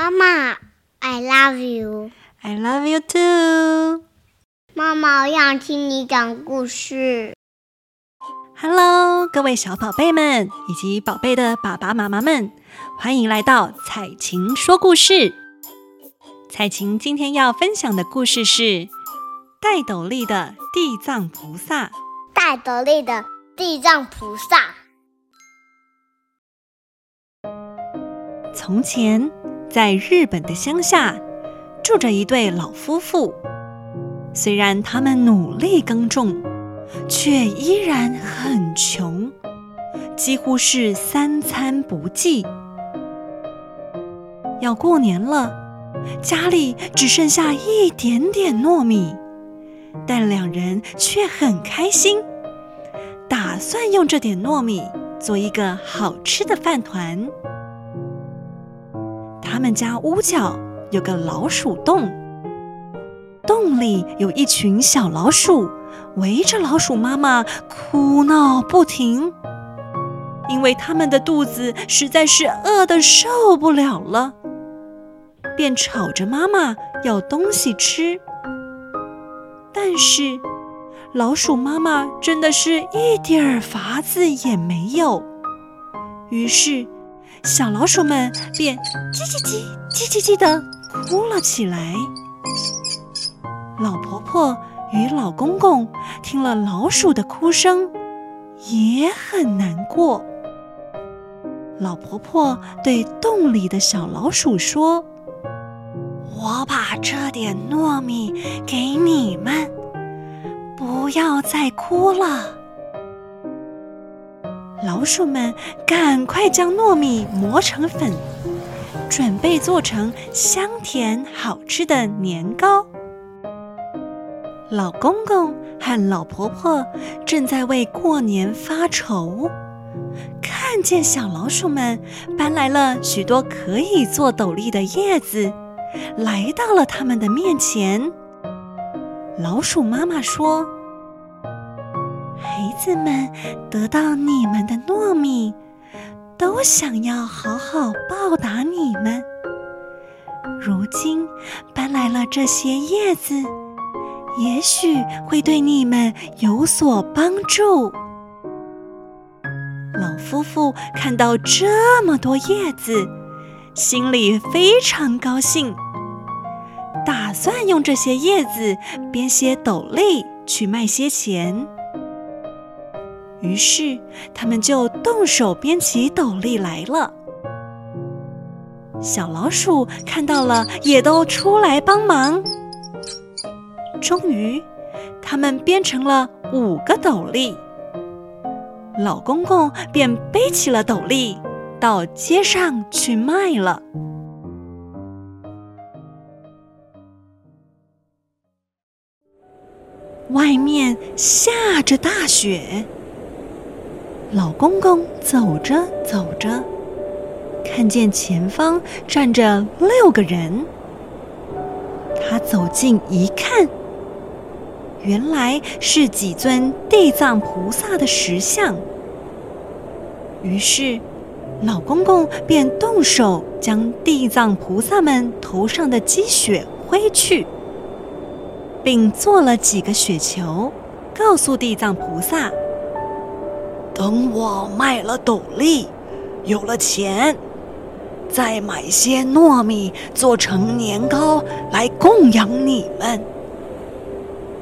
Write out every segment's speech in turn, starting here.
妈妈，I love you. I love you too. 妈妈，我想听你讲故事。Hello，各位小宝贝们以及宝贝的爸爸妈妈们，欢迎来到彩晴说故事。彩晴今天要分享的故事是戴斗笠的地藏菩萨。戴斗笠的地藏菩萨。从前，在日本的乡下，住着一对老夫妇。虽然他们努力耕种，却依然很穷，几乎是三餐不济。要过年了，家里只剩下一点点糯米，但两人却很开心，打算用这点糯米做一个好吃的饭团。他们家屋角有个老鼠洞。洞里有一群小老鼠，围着老鼠妈妈哭闹不停，因为他们的肚子实在是饿得受不了了，便吵着妈妈要东西吃。但是老鼠妈妈真的是一点儿法子也没有，于是小老鼠们便叽叽叽叽叽叽地哭了起来。老婆婆与老公公听了老鼠的哭声，也很难过。老婆婆对洞里的小老鼠说：“我把这点糯米给你们，不要再哭了。”老鼠们赶快将糯米磨成粉，准备做成香甜好吃的年糕。老公公和老婆婆正在为过年发愁，看见小老鼠们搬来了许多可以做斗笠的叶子，来到了他们的面前。老鼠妈妈说：“子们得到你们的糯米，都想要好好报答你们。如今搬来了这些叶子。”也许会对你们有所帮助。老夫妇看到这么多叶子，心里非常高兴，打算用这些叶子编些斗笠去卖些钱。于是他们就动手编起斗笠来了。小老鼠看到了，也都出来帮忙。终于，他们编成了五个斗笠。老公公便背起了斗笠，到街上去卖了。外面下着大雪，老公公走着走着，看见前方站着六个人。他走近一看。原来是几尊地藏菩萨的石像，于是老公公便动手将地藏菩萨们头上的积雪挥去，并做了几个雪球，告诉地藏菩萨：“等我卖了斗笠，有了钱，再买些糯米做成年糕来供养你们。”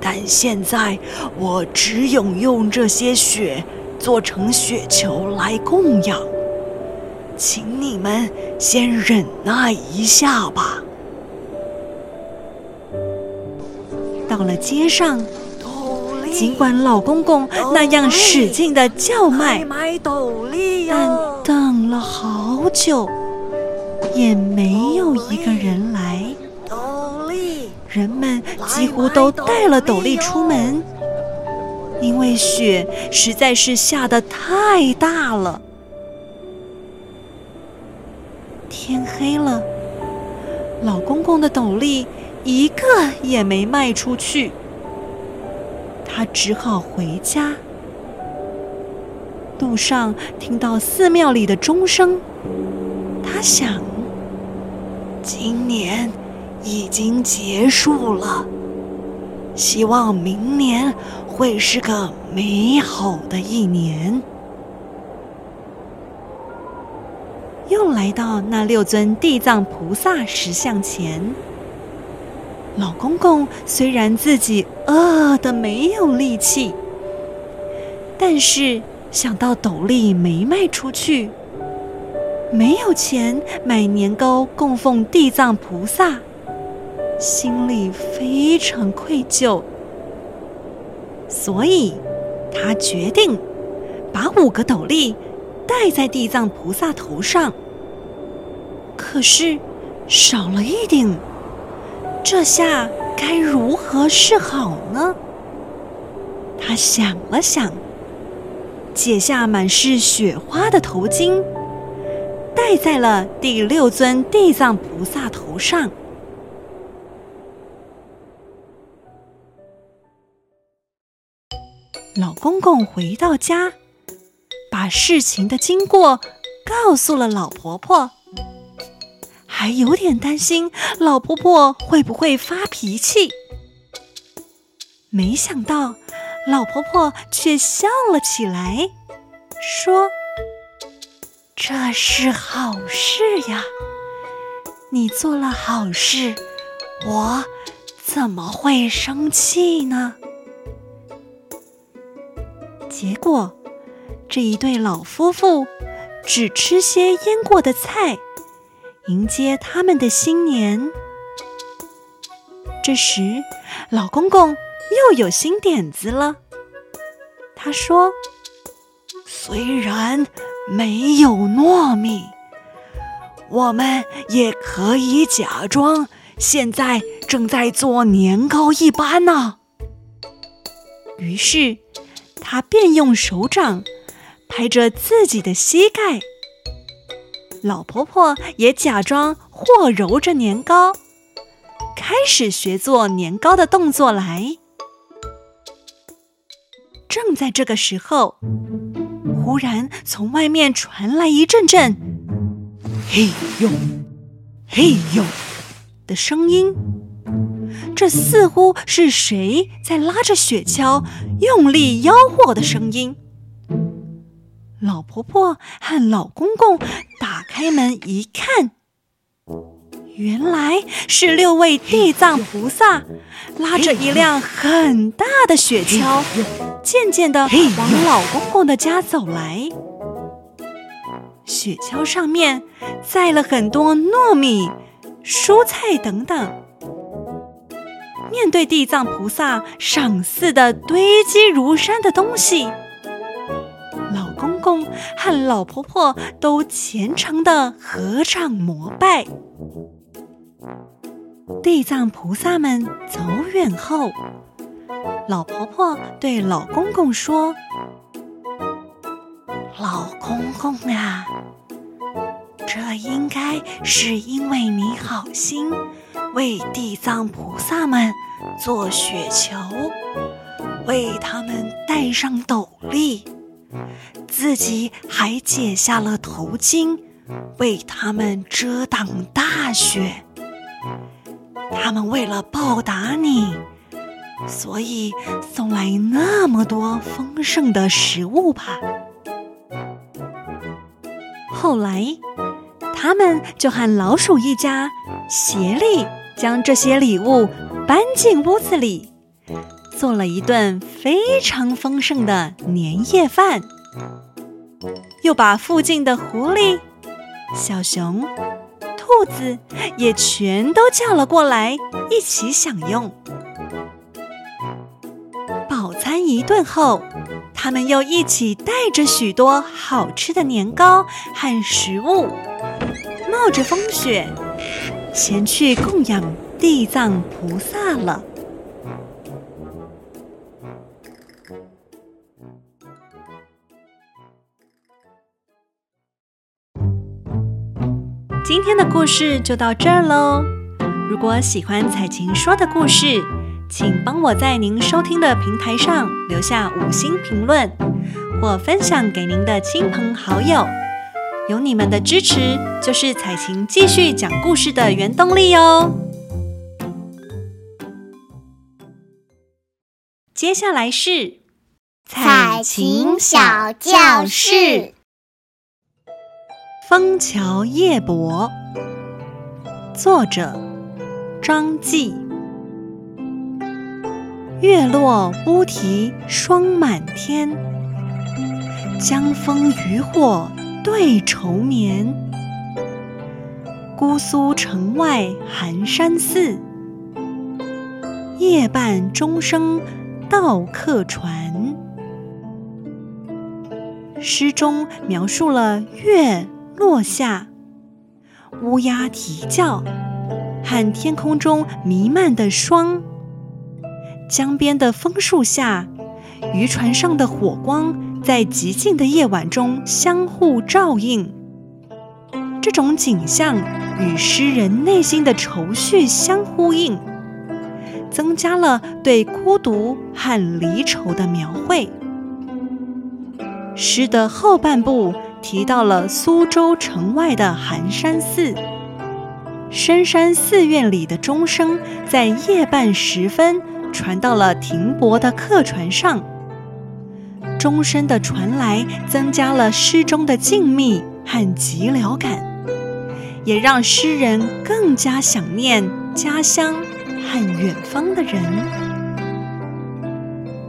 但现在我只有用这些雪做成雪球来供养，请你们先忍耐一下吧。到了街上，尽管老公公那样使劲的叫卖，但等了好久，也没有一个人来。人们几乎都带了斗笠出门，因为雪实在是下的太大了。天黑了，老公公的斗笠一个也没卖出去，他只好回家。路上听到寺庙里的钟声，他想。今年已经结束了，希望明年会是个美好的一年。”又来到那六尊地藏菩萨石像前，老公公虽然自己饿得没有力气，但是想到斗笠没卖出去。没有钱买年糕供奉地藏菩萨，心里非常愧疚，所以他决定把五个斗笠戴在地藏菩萨头上。可是少了一顶，这下该如何是好呢？他想了想，解下满是雪花的头巾。戴在了第六尊地藏菩萨头上。老公公回到家，把事情的经过告诉了老婆婆，还有点担心老婆婆会不会发脾气。没想到老婆婆却笑了起来，说。这是好事呀！你做了好事，我怎么会生气呢？结果，这一对老夫妇只吃些腌过的菜，迎接他们的新年。这时，老公公又有新点子了。他说：“虽然……”没有糯米，我们也可以假装现在正在做年糕一般呢。于是，他便用手掌拍着自己的膝盖，老婆婆也假装和揉着年糕，开始学做年糕的动作来。正在这个时候，忽然从外面传来一阵阵“嘿呦，嘿呦”的声音，这似乎是谁在拉着雪橇用力吆喝的声音。老婆婆和老公公打开门一看，原来是六位地藏菩萨拉着一辆很大的雪橇，渐渐地往老公公的家走来。雪橇上面载了很多糯米、蔬菜等等。面对地藏菩萨赏赐的堆积如山的东西，公和老婆婆都虔诚地合掌膜拜。地藏菩萨们走远后，老婆婆对老公公说：“老公公呀，这应该是因为你好心为地藏菩萨们做雪球，为他们戴上斗笠，自己还解下了头巾，为他们遮挡大雪。”他们为了报答你，所以送来那么多丰盛的食物吧。后来，他们就和老鼠一家协力将这些礼物搬进屋子里，做了一顿非常丰盛的年夜饭，又把附近的狐狸、小熊。兔子也全都叫了过来，一起享用。饱餐一顿后，他们又一起带着许多好吃的年糕和食物，冒着风雪，前去供养地藏菩萨了。今天的故事就到这儿喽。如果喜欢彩晴说的故事，请帮我在您收听的平台上留下五星评论，或分享给您的亲朋好友。有你们的支持，就是彩晴继续讲故事的原动力哦。接下来是彩晴小教室，《枫桥夜泊》，作者张继。月落乌啼霜满天，江枫渔火对愁眠。姑苏城外寒山寺，夜半钟声到客船。诗中描述了月落下、乌鸦啼叫和天空中弥漫的霜。江边的枫树下，渔船上的火光在寂静的夜晚中相互照应。这种景象与诗人内心的愁绪相呼应，增加了对孤独和离愁的描绘。诗的后半部提到了苏州城外的寒山寺，深山寺院里的钟声在夜半时分。传到了停泊的客船上，钟声的传来增加了诗中的静谧和寂寥感，也让诗人更加想念家乡和远方的人。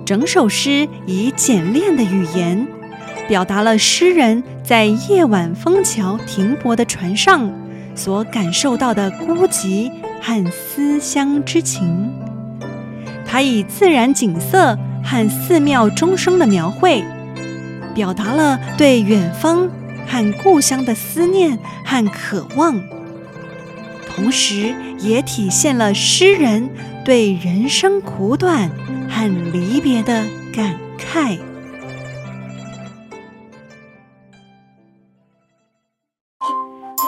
整首诗以简练的语言，表达了诗人在夜晚枫桥停泊的船上所感受到的孤寂和思乡之情。他以自然景色和寺庙钟声的描绘，表达了对远方和故乡的思念和渴望，同时也体现了诗人对人生苦短和离别的感慨。